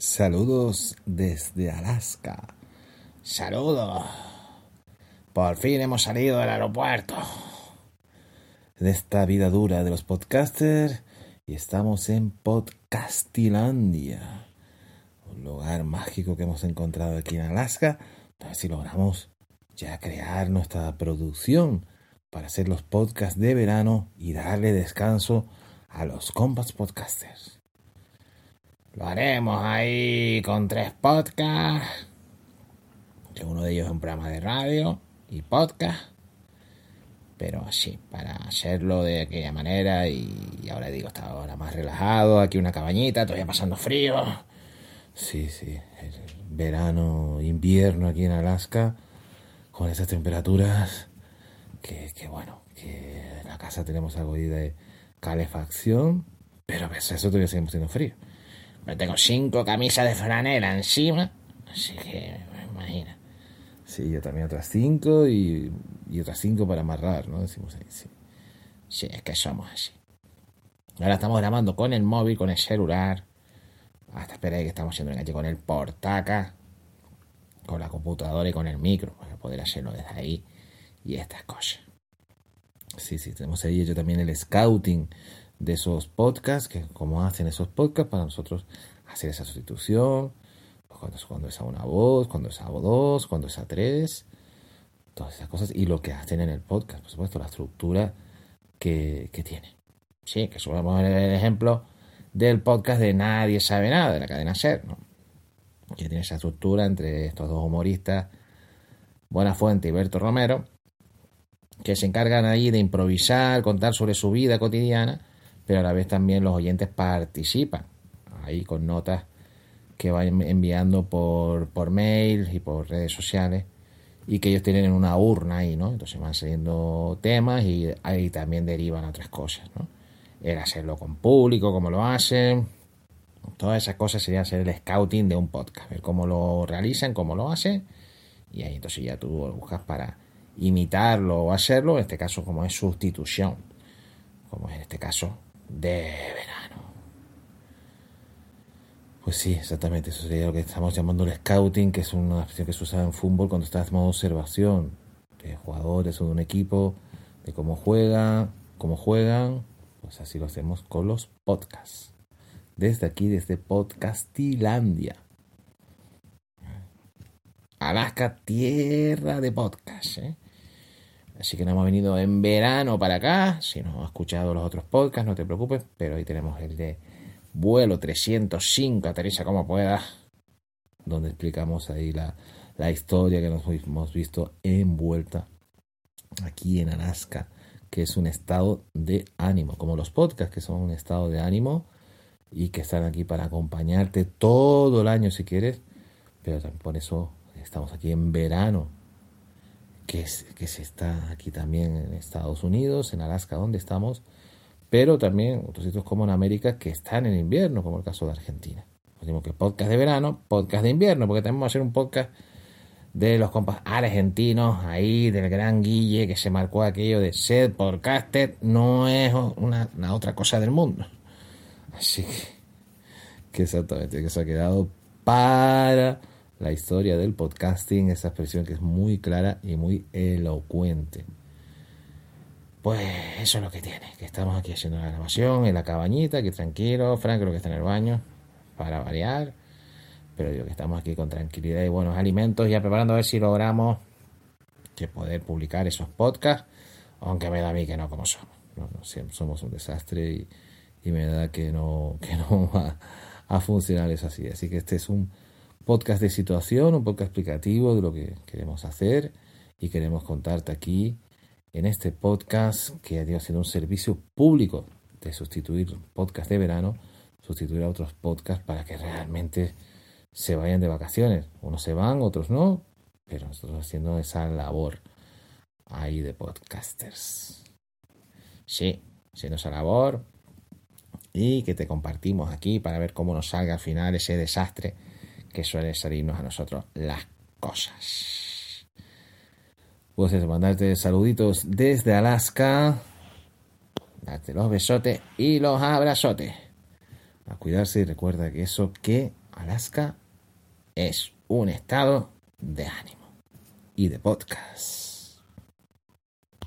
Saludos desde Alaska. Saludos. Por fin hemos salido del aeropuerto. De esta vida dura de los podcasters y estamos en Podcastilandia, un lugar mágico que hemos encontrado aquí en Alaska, a ver si logramos ya crear nuestra producción para hacer los podcasts de verano y darle descanso a los compas podcasters. Lo haremos ahí con tres podcasts. Uno de ellos es un programa de radio y podcast. Pero así, para hacerlo de aquella manera. Y, ahora digo, está ahora más relajado. Aquí una cabañita, todavía pasando frío. Sí, sí. verano, invierno aquí en Alaska. Con esas temperaturas. Que, que bueno, que en la casa tenemos algo de calefacción. Pero a veces eso todavía seguimos teniendo frío. Me tengo cinco camisas de franela encima, así que me imagino. Sí, yo también otras cinco y, otras cinco para amarrar, ¿no? Decimos ahí, sí. Sí, es que somos así. Ahora estamos grabando con el móvil, con el celular. Hasta esperé que estamos haciendo enganche con el portaca, con la computadora y con el micro, para poder hacerlo desde ahí y estas cosas. Sí, sí, tenemos ahí yo también el scouting de esos podcasts, que como hacen esos podcasts para nosotros hacer esa sustitución, cuando, cuando es a una voz, cuando es a dos, cuando es a tres, todas esas cosas, y lo que hacen en el podcast, por supuesto, la estructura que, que tiene. Sí, que ver el ejemplo del podcast de Nadie sabe nada, de la cadena SER, ¿no? que tiene esa estructura entre estos dos humoristas, Buena Fuente y Berto Romero, que se encargan ahí de improvisar, contar sobre su vida cotidiana, pero a la vez también los oyentes participan ahí con notas que van enviando por, por mail y por redes sociales y que ellos tienen en una urna ahí, ¿no? Entonces van saliendo temas y ahí también derivan otras cosas, ¿no? El hacerlo con público, cómo lo hacen, todas esas cosas sería hacer el scouting de un podcast, ver cómo lo realizan, cómo lo hacen y ahí entonces ya tú buscas para imitarlo o hacerlo, en este caso como es sustitución, como en este caso de verano. Pues sí, exactamente, eso sería lo que estamos llamando el scouting, que es una expresión que se usa en fútbol cuando estás haciendo observación de jugadores o de un equipo, de cómo juegan, cómo juegan, pues así lo hacemos con los podcasts. Desde aquí, desde Podcastilandia. Alaska, tierra de podcast. ¿eh? Así que no hemos venido en verano para acá. Si no has escuchado los otros podcasts, no te preocupes. Pero hoy tenemos el de vuelo 305, aterriza como puedas. Donde explicamos ahí la, historia que nos hemos visto envuelta aquí en Alaska. Que es un estado de ánimo. Como los podcasts que son un estado de ánimo. Y que están aquí para acompañarte todo el año si quieres. Pero por eso estamos aquí en verano que, se está aquí también en Estados Unidos, en Alaska, donde estamos, pero también otros sitios como en América que están en invierno, como el caso de Argentina. Decimos que podcast de verano, podcast de invierno, porque tenemos que hacer un podcast de los compas argentinos, ahí del gran Guille que se marcó aquello de ser podcaster, no es una, una otra cosa del mundo. Así que, que exactamente, que se ha quedado para la historia del podcasting, esa expresión que es muy clara y muy elocuente. Pues eso es lo que tiene, que estamos aquí haciendo la grabación en la cabañita, que tranquilo, Frank creo que está en el baño, para variar, pero digo que estamos aquí con tranquilidad y buenos alimentos, ya preparando a ver si logramos que poder publicar esos podcasts, aunque me da a mí que no como somos, no, somos un desastre y, y, me da que no, que no va a funcionar eso así, así que este es un podcast de situación, un podcast explicativo de lo que queremos hacer y queremos contarte aquí en este podcast que ha sido un servicio público de sustituir podcast de verano, sustituir a otros podcasts para que realmente se vayan de vacaciones. Unos se van, otros no, pero nosotros haciendo esa labor ahí de podcasters. Sí, haciendo esa labor y que te compartimos aquí para ver cómo nos salga al final ese desastre que suele salirnos a nosotros las cosas. Eso, mandarte saluditos desde Alaska, darte los besotes y los abrazotes. A cuidarse y recuerda que eso que Alaska es un estado de ánimo y de podcast.